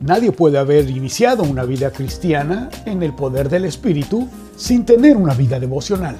Nadie puede haber iniciado una vida cristiana en el poder del Espíritu sin tener una vida devocional.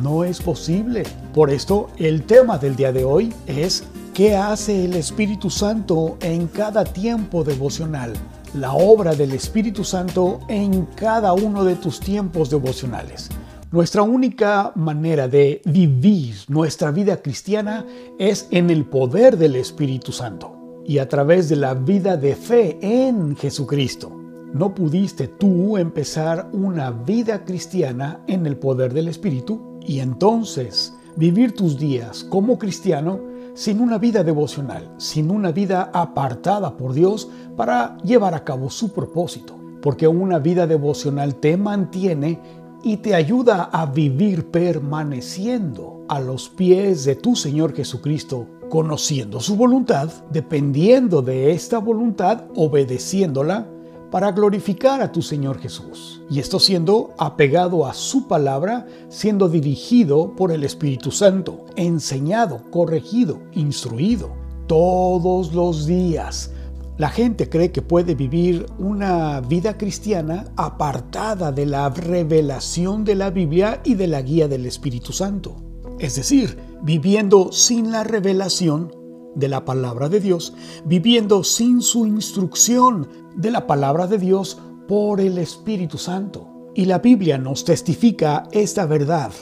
No es posible. Por esto, el tema del día de hoy es ¿qué hace el Espíritu Santo en cada tiempo devocional? La obra del Espíritu Santo en cada uno de tus tiempos devocionales. Nuestra única manera de vivir nuestra vida cristiana es en el poder del Espíritu Santo y a través de la vida de fe en Jesucristo. No pudiste tú empezar una vida cristiana en el poder del Espíritu y entonces vivir tus días como cristiano sin una vida devocional, sin una vida apartada por Dios para llevar a cabo su propósito. Porque una vida devocional te mantiene y te ayuda a vivir permaneciendo a los pies de tu Señor Jesucristo conociendo su voluntad, dependiendo de esta voluntad, obedeciéndola para glorificar a tu Señor Jesús. Y esto siendo apegado a su palabra, siendo dirigido por el Espíritu Santo, enseñado, corregido, instruido todos los días. La gente cree que puede vivir una vida cristiana apartada de la revelación de la Biblia y de la guía del Espíritu Santo. Es decir, viviendo sin la revelación de la palabra de Dios, viviendo sin su instrucción de la palabra de Dios por el Espíritu Santo. Y la Biblia nos testifica esta verdad.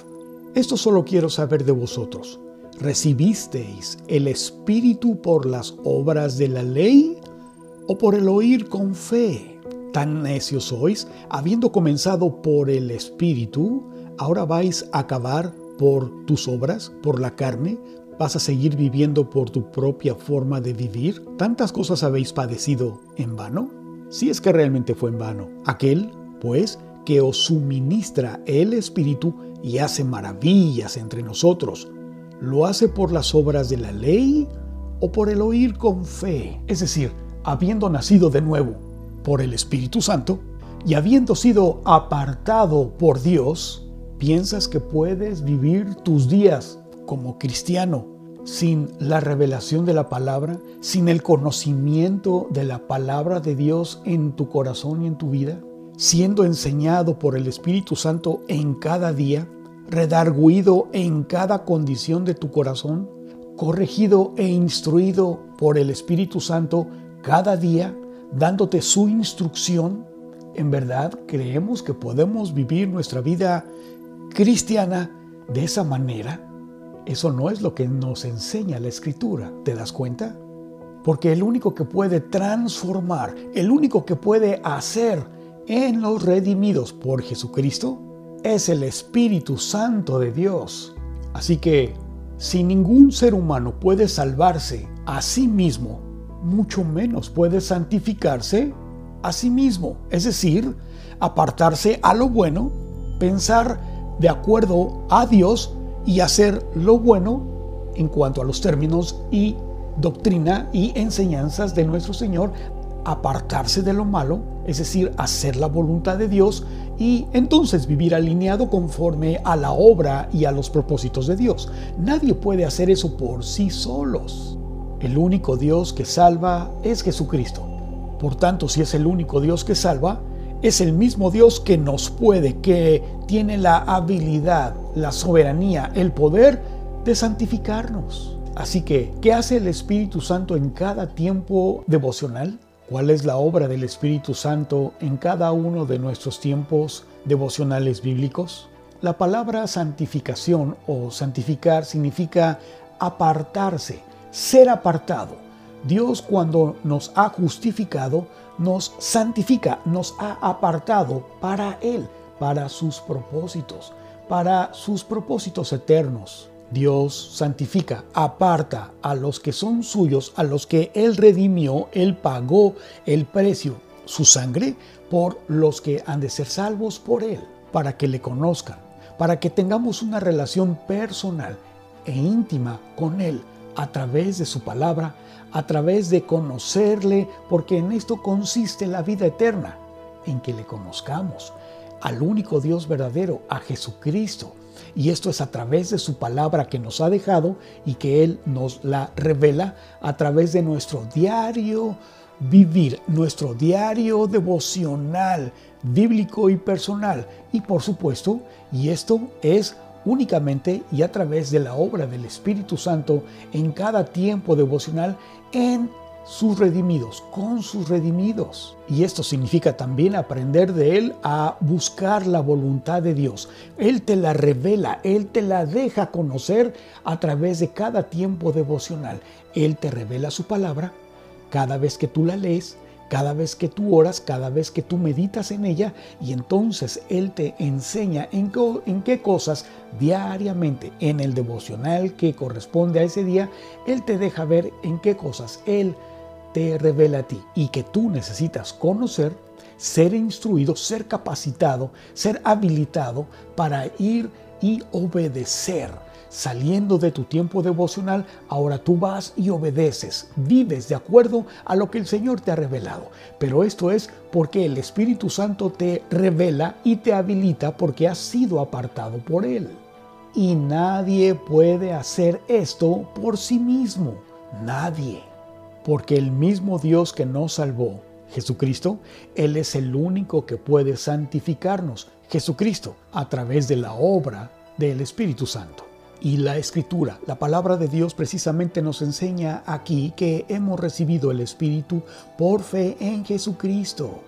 Esto solo quiero saber de vosotros. ¿Recibisteis el Espíritu por las obras de la ley o por el oír con fe? Tan necios sois, habiendo comenzado por el Espíritu, ahora vais a acabar por tus obras, por la carne, ¿Vas a seguir viviendo por tu propia forma de vivir? ¿Tantas cosas habéis padecido en vano? Si es que realmente fue en vano. Aquel, pues, que os suministra el Espíritu y hace maravillas entre nosotros, ¿lo hace por las obras de la ley o por el oír con fe? Es decir, habiendo nacido de nuevo por el Espíritu Santo y habiendo sido apartado por Dios, ¿piensas que puedes vivir tus días como cristiano sin la revelación de la palabra, sin el conocimiento de la palabra de Dios en tu corazón y en tu vida, siendo enseñado por el Espíritu Santo en cada día, redarguido en cada condición de tu corazón, corregido e instruido por el Espíritu Santo cada día, dándote su instrucción, en verdad creemos que podemos vivir nuestra vida cristiana de esa manera. Eso no es lo que nos enseña la escritura, ¿te das cuenta? Porque el único que puede transformar, el único que puede hacer en los redimidos por Jesucristo, es el Espíritu Santo de Dios. Así que, si ningún ser humano puede salvarse a sí mismo, mucho menos puede santificarse a sí mismo. Es decir, apartarse a lo bueno, pensar de acuerdo a Dios y hacer lo bueno en cuanto a los términos y doctrina y enseñanzas de nuestro Señor, apartarse de lo malo, es decir, hacer la voluntad de Dios y entonces vivir alineado conforme a la obra y a los propósitos de Dios. Nadie puede hacer eso por sí solos. El único Dios que salva es Jesucristo. Por tanto, si es el único Dios que salva, es el mismo Dios que nos puede, que tiene la habilidad, la soberanía, el poder de santificarnos. Así que, ¿qué hace el Espíritu Santo en cada tiempo devocional? ¿Cuál es la obra del Espíritu Santo en cada uno de nuestros tiempos devocionales bíblicos? La palabra santificación o santificar significa apartarse, ser apartado. Dios cuando nos ha justificado, nos santifica, nos ha apartado para Él, para sus propósitos, para sus propósitos eternos. Dios santifica, aparta a los que son suyos, a los que Él redimió, Él pagó el precio, su sangre, por los que han de ser salvos por Él, para que le conozcan, para que tengamos una relación personal e íntima con Él a través de su palabra, a través de conocerle, porque en esto consiste la vida eterna, en que le conozcamos al único Dios verdadero, a Jesucristo. Y esto es a través de su palabra que nos ha dejado y que Él nos la revela a través de nuestro diario vivir nuestro diario devocional bíblico y personal. Y por supuesto, y esto es únicamente y a través de la obra del Espíritu Santo en cada tiempo devocional en sus redimidos, con sus redimidos. Y esto significa también aprender de Él a buscar la voluntad de Dios. Él te la revela, Él te la deja conocer a través de cada tiempo devocional. Él te revela su palabra cada vez que tú la lees cada vez que tú oras, cada vez que tú meditas en ella y entonces Él te enseña en, qué cosas diariamente en el devocional que corresponde a ese día, Él te deja ver en qué cosas Él te revela a ti y que tú necesitas conocer, ser instruido, ser capacitado, ser habilitado para ir y obedecer saliendo de tu tiempo devocional, ahora tú vas y obedeces, vives de acuerdo a lo que el Señor te ha revelado. Pero esto es porque el Espíritu Santo te revela y te habilita porque has sido apartado por Él. Y nadie puede hacer esto por sí mismo, nadie. Porque el mismo Dios que nos salvó, Jesucristo, Él es el único que puede santificarnos, Jesucristo, a través de la obra del Espíritu Santo. Y la escritura, la palabra de Dios precisamente nos enseña aquí que hemos recibido el Espíritu por fe en Jesucristo.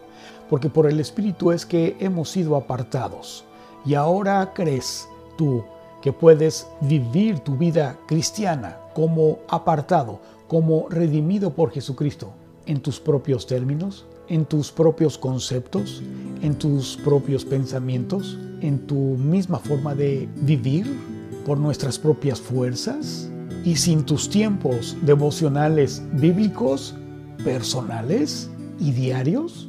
Porque por el Espíritu es que hemos sido apartados. Y ahora crees tú que puedes vivir tu vida cristiana como apartado, como redimido por Jesucristo, en tus propios términos, en tus propios conceptos, en tus propios pensamientos, en tu misma forma de vivir por nuestras propias fuerzas y sin tus tiempos devocionales bíblicos, personales y diarios?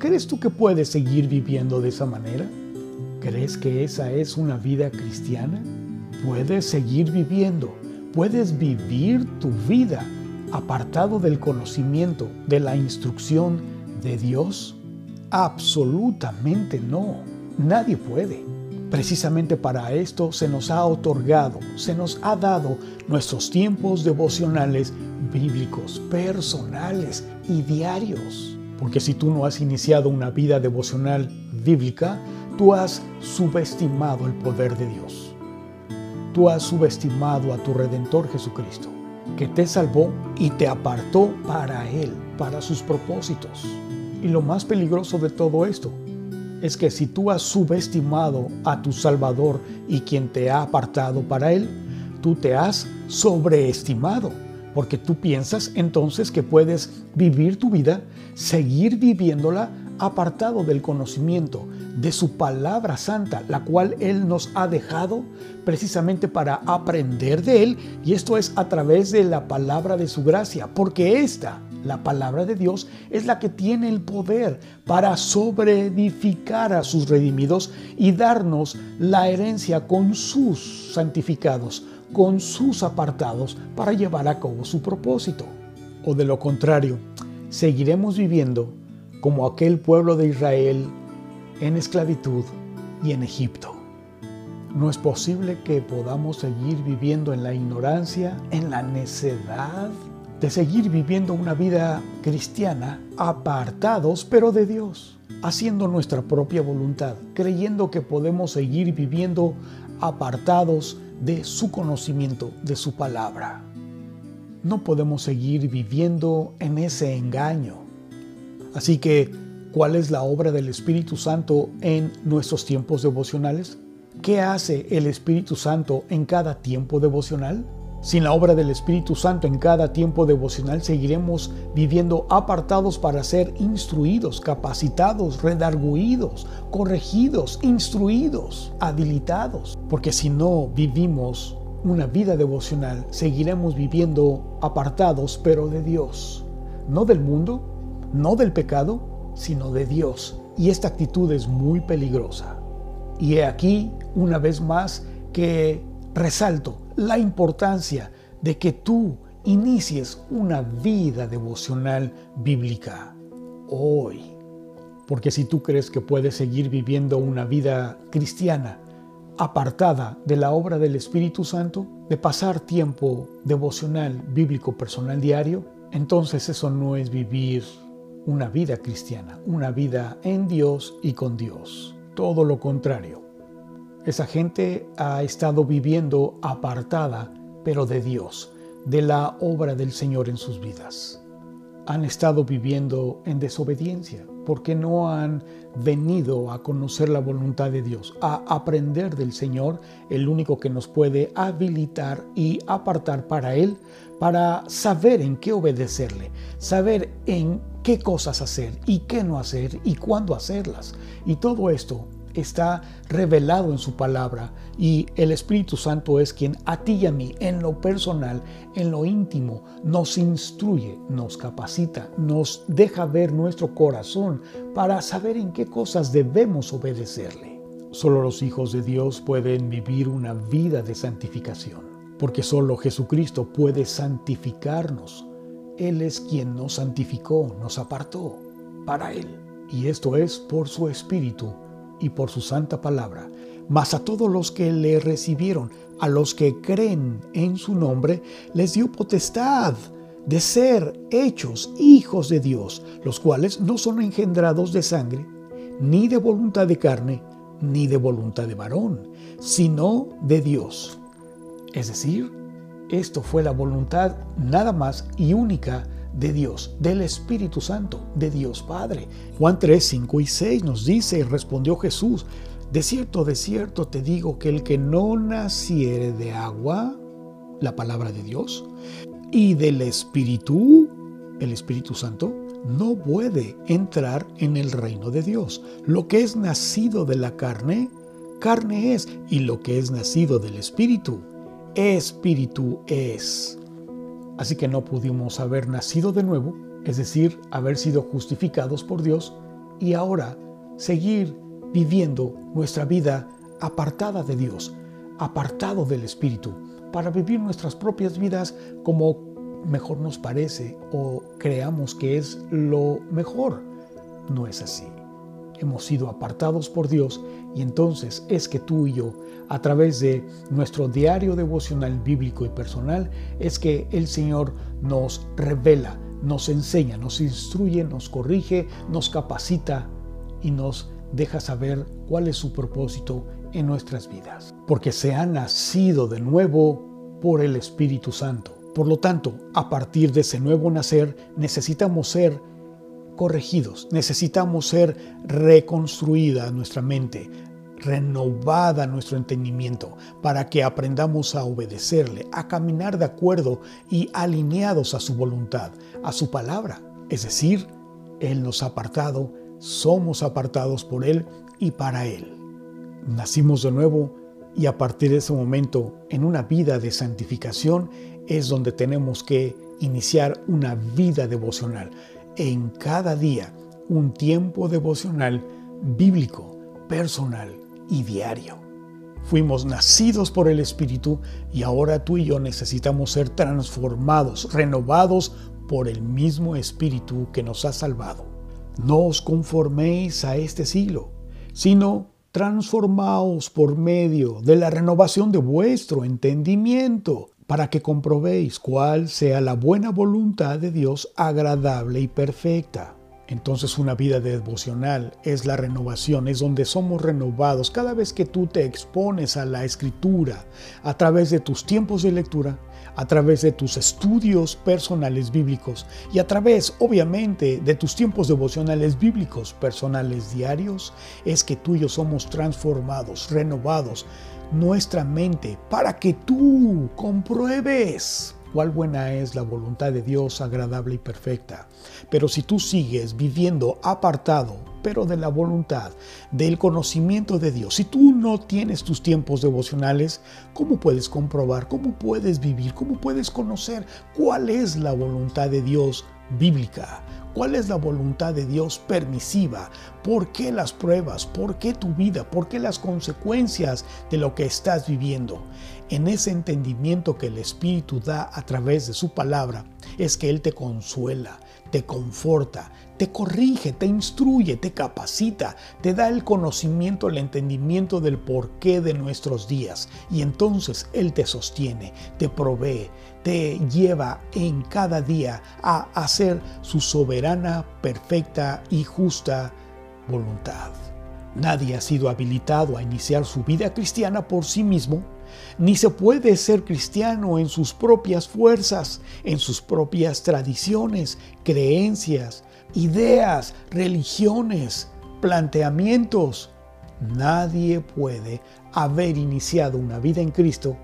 ¿Crees tú que puedes seguir viviendo de esa manera? ¿Crees que esa es una vida cristiana? ¿Puedes seguir viviendo? ¿Puedes vivir tu vida apartado del conocimiento, de la instrucción de Dios? Absolutamente no. Nadie puede. Precisamente para esto se nos ha otorgado, se nos ha dado nuestros tiempos devocionales bíblicos, personales y diarios. Porque si tú no has iniciado una vida devocional bíblica, tú has subestimado el poder de Dios. Tú has subestimado a tu Redentor Jesucristo, que te salvó y te apartó para Él, para sus propósitos. Y lo más peligroso de todo esto es que si tú has subestimado a tu Salvador y quien te ha apartado para Él, tú te has sobreestimado, porque tú piensas entonces que puedes vivir tu vida, seguir viviéndola apartado del conocimiento de su palabra santa, la cual Él nos ha dejado precisamente para aprender de Él, y esto es a través de la palabra de su gracia, porque esta la palabra de Dios es la que tiene el poder para sobreedificar a sus redimidos y darnos la herencia con sus santificados, con sus apartados para llevar a cabo su propósito. O de lo contrario, seguiremos viviendo como aquel pueblo de Israel en esclavitud y en Egipto. No es posible que podamos seguir viviendo en la ignorancia, en la necedad de seguir viviendo una vida cristiana apartados pero de Dios, haciendo nuestra propia voluntad, creyendo que podemos seguir viviendo apartados de su conocimiento, de su palabra. No podemos seguir viviendo en ese engaño. Así que, ¿cuál es la obra del Espíritu Santo en nuestros tiempos devocionales? ¿Qué hace el Espíritu Santo en cada tiempo devocional? Sin la obra del Espíritu Santo en cada tiempo devocional seguiremos viviendo apartados para ser instruidos, capacitados, redarguidos, corregidos, instruidos, habilitados. Porque si no vivimos una vida devocional, seguiremos viviendo apartados, pero de Dios. No del mundo, no del pecado, sino de Dios. Y esta actitud es muy peligrosa. Y he aquí, una vez más, que resalto la importancia de que tú inicies una vida devocional bíblica hoy. Porque si tú crees que puedes seguir viviendo una vida cristiana apartada de la obra del Espíritu Santo, de pasar tiempo devocional bíblico personal diario, entonces eso no es vivir una vida cristiana, una vida en Dios y con Dios. Todo lo contrario. Esa gente ha estado viviendo apartada, pero de Dios, de la obra del Señor en sus vidas. Han estado viviendo en desobediencia porque no han venido a conocer la voluntad de Dios, a aprender del Señor, el único que nos puede habilitar y apartar para Él, para saber en qué obedecerle, saber en qué cosas hacer y qué no hacer y cuándo hacerlas. Y todo esto está revelado en su palabra y el Espíritu Santo es quien a ti y a mí en lo personal, en lo íntimo, nos instruye, nos capacita, nos deja ver nuestro corazón para saber en qué cosas debemos obedecerle. Solo los hijos de Dios pueden vivir una vida de santificación, porque solo Jesucristo puede santificarnos. Él es quien nos santificó, nos apartó para Él. Y esto es por su Espíritu y por su santa palabra, mas a todos los que le recibieron, a los que creen en su nombre, les dio potestad de ser hechos hijos de Dios, los cuales no son engendrados de sangre, ni de voluntad de carne, ni de voluntad de varón, sino de Dios. Es decir, esto fue la voluntad nada más y única de Dios, del Espíritu Santo, de Dios Padre. Juan 3, 5 y 6 nos dice, respondió Jesús, de cierto, de cierto te digo que el que no naciere de agua, la palabra de Dios, y del Espíritu, el Espíritu Santo, no puede entrar en el reino de Dios. Lo que es nacido de la carne, carne es, y lo que es nacido del Espíritu, Espíritu es. Así que no pudimos haber nacido de nuevo, es decir, haber sido justificados por Dios y ahora seguir viviendo nuestra vida apartada de Dios, apartado del Espíritu, para vivir nuestras propias vidas como mejor nos parece o creamos que es lo mejor. No es así hemos sido apartados por Dios y entonces es que tú y yo, a través de nuestro diario devocional bíblico y personal, es que el Señor nos revela, nos enseña, nos instruye, nos corrige, nos capacita y nos deja saber cuál es su propósito en nuestras vidas. Porque se ha nacido de nuevo por el Espíritu Santo. Por lo tanto, a partir de ese nuevo nacer, necesitamos ser corregidos. Necesitamos ser reconstruida nuestra mente, renovada nuestro entendimiento, para que aprendamos a obedecerle, a caminar de acuerdo y alineados a su voluntad, a su palabra. Es decir, Él nos ha apartado, somos apartados por Él y para Él. Nacimos de nuevo y a partir de ese momento, en una vida de santificación, es donde tenemos que iniciar una vida devocional en cada día un tiempo devocional bíblico, personal y diario. Fuimos nacidos por el Espíritu y ahora tú y yo necesitamos ser transformados, renovados por el mismo Espíritu que nos ha salvado. No os conforméis a este siglo, sino transformaos por medio de la renovación de vuestro entendimiento para que comprobéis cuál sea la buena voluntad de Dios agradable y perfecta. Entonces una vida devocional es la renovación, es donde somos renovados cada vez que tú te expones a la escritura, a través de tus tiempos de lectura, a través de tus estudios personales bíblicos y a través, obviamente, de tus tiempos devocionales bíblicos personales diarios, es que tú y yo somos transformados, renovados, nuestra mente para que tú compruebes cuál buena es la voluntad de Dios agradable y perfecta. Pero si tú sigues viviendo apartado, pero de la voluntad, del conocimiento de Dios, si tú no tienes tus tiempos devocionales, ¿cómo puedes comprobar? ¿Cómo puedes vivir? ¿Cómo puedes conocer cuál es la voluntad de Dios bíblica? ¿Cuál es la voluntad de Dios permisiva? ¿Por qué las pruebas? ¿Por qué tu vida? ¿Por qué las consecuencias de lo que estás viviendo? En ese entendimiento que el Espíritu da a través de su palabra, es que Él te consuela, te conforta, te corrige, te instruye, te capacita, te da el conocimiento, el entendimiento del porqué de nuestros días. Y entonces Él te sostiene, te provee, te lleva en cada día a hacer su soberana, perfecta y justa voluntad. Nadie ha sido habilitado a iniciar su vida cristiana por sí mismo ni se puede ser cristiano en sus propias fuerzas, en sus propias tradiciones, creencias, ideas, religiones, planteamientos. Nadie puede haber iniciado una vida en Cristo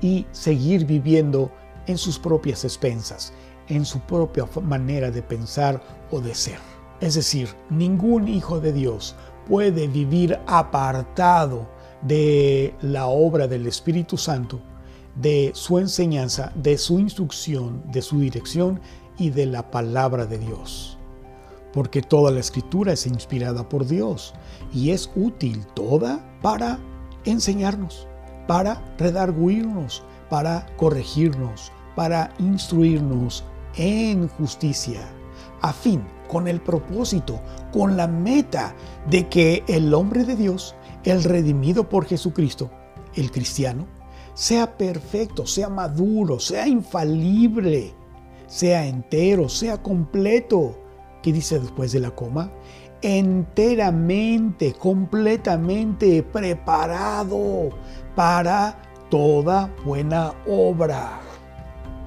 y seguir viviendo en sus propias expensas, en su propia manera de pensar o de ser. Es decir, ningún hijo de Dios puede vivir apartado de la obra del Espíritu Santo, de su enseñanza, de su instrucción, de su dirección y de la palabra de Dios. Porque toda la escritura es inspirada por Dios y es útil toda para enseñarnos, para redarguirnos, para corregirnos, para instruirnos en justicia, a fin, con el propósito, con la meta de que el hombre de Dios el redimido por Jesucristo, el cristiano, sea perfecto, sea maduro, sea infalible, sea entero, sea completo. ¿Qué dice después de la coma? Enteramente, completamente preparado para toda buena obra.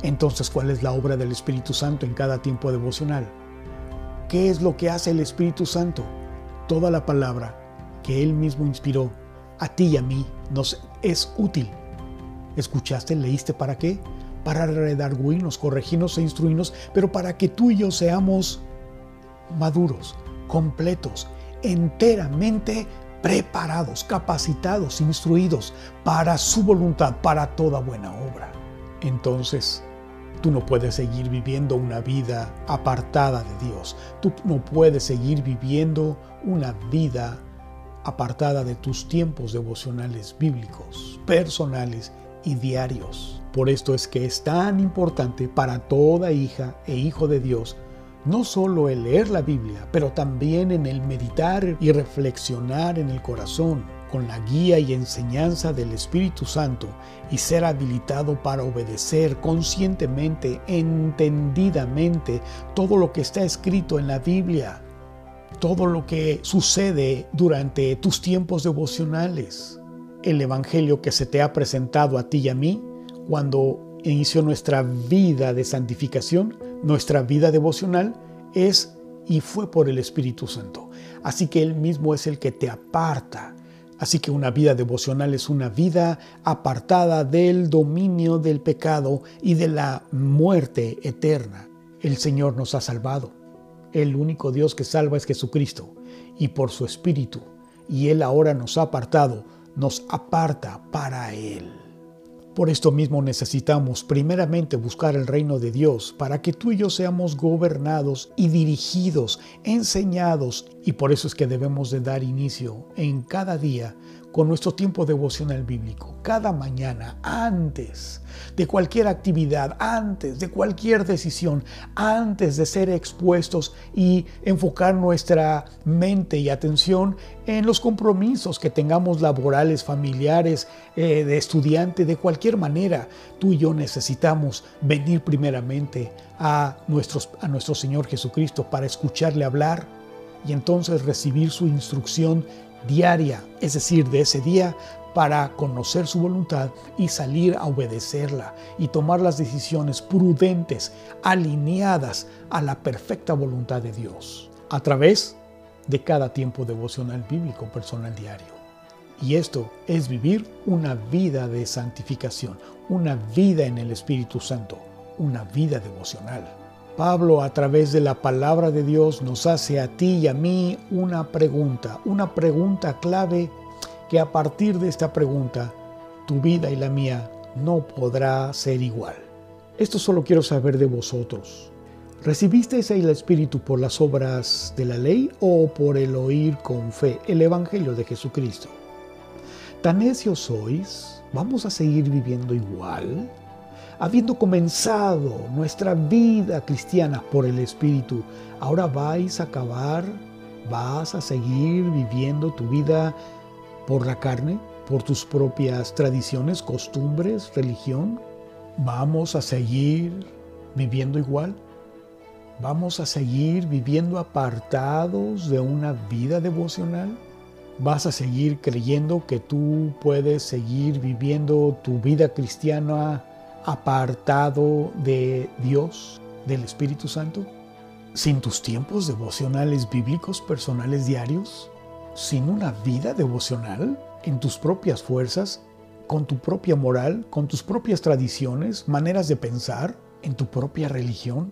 Entonces, ¿cuál es la obra del Espíritu Santo en cada tiempo devocional? ¿Qué es lo que hace el Espíritu Santo? Toda la palabra que Él mismo inspiró a ti y a mí nos es útil. ¿Escuchaste? ¿Leíste para qué? Para redarguirnos, corregirnos e instruirnos, pero para que tú y yo seamos maduros, completos, enteramente preparados, capacitados, instruidos para su voluntad, para toda buena obra. Entonces, tú no puedes seguir viviendo una vida apartada de Dios. Tú no puedes seguir viviendo una vida apartada de tus tiempos devocionales bíblicos, personales y diarios. Por esto es que es tan importante para toda hija e hijo de Dios no solo el leer la Biblia, pero también en el meditar y reflexionar en el corazón con la guía y enseñanza del Espíritu Santo y ser habilitado para obedecer conscientemente, entendidamente todo lo que está escrito en la Biblia todo lo que sucede durante tus tiempos devocionales. El Evangelio que se te ha presentado a ti y a mí cuando inició nuestra vida de santificación, nuestra vida devocional, es y fue por el Espíritu Santo. Así que Él mismo es el que te aparta. Así que una vida devocional es una vida apartada del dominio del pecado y de la muerte eterna. El Señor nos ha salvado el único Dios que salva es Jesucristo, y por su Espíritu, y Él ahora nos ha apartado, nos aparta para Él. Por esto mismo necesitamos primeramente buscar el reino de Dios para que tú y yo seamos gobernados y dirigidos, enseñados, y por eso es que debemos de dar inicio en cada día con nuestro tiempo devocional bíblico, cada mañana, antes de cualquier actividad, antes de cualquier decisión, antes de ser expuestos y enfocar nuestra mente y atención en los compromisos que tengamos laborales, familiares, eh, de estudiante, de cualquier manera, tú y yo necesitamos venir primeramente a, nuestros, a nuestro Señor Jesucristo para escucharle hablar y entonces recibir su instrucción diaria, es decir, de ese día, para conocer su voluntad y salir a obedecerla y tomar las decisiones prudentes, alineadas a la perfecta voluntad de Dios, a través de cada tiempo devocional bíblico personal diario. Y esto es vivir una vida de santificación, una vida en el Espíritu Santo, una vida devocional. Pablo a través de la palabra de Dios nos hace a ti y a mí una pregunta, una pregunta clave que a partir de esta pregunta tu vida y la mía no podrá ser igual. Esto solo quiero saber de vosotros. ¿Recibiste el Espíritu por las obras de la ley o por el oír con fe el Evangelio de Jesucristo? ¿Tan necios sois? ¿Vamos a seguir viviendo igual? Habiendo comenzado nuestra vida cristiana por el Espíritu, ¿ahora vais a acabar? ¿Vas a seguir viviendo tu vida por la carne? ¿Por tus propias tradiciones, costumbres, religión? ¿Vamos a seguir viviendo igual? ¿Vamos a seguir viviendo apartados de una vida devocional? ¿Vas a seguir creyendo que tú puedes seguir viviendo tu vida cristiana apartado de Dios, del Espíritu Santo? ¿Sin tus tiempos devocionales bíblicos personales diarios? ¿Sin una vida devocional en tus propias fuerzas, con tu propia moral, con tus propias tradiciones, maneras de pensar, en tu propia religión?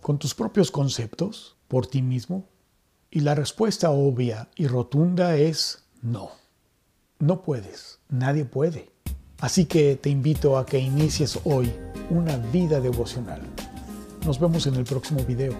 con tus propios conceptos por ti mismo? Y la respuesta obvia y rotunda es no. No puedes, nadie puede. Así que te invito a que inicies hoy una vida devocional. Nos vemos en el próximo video.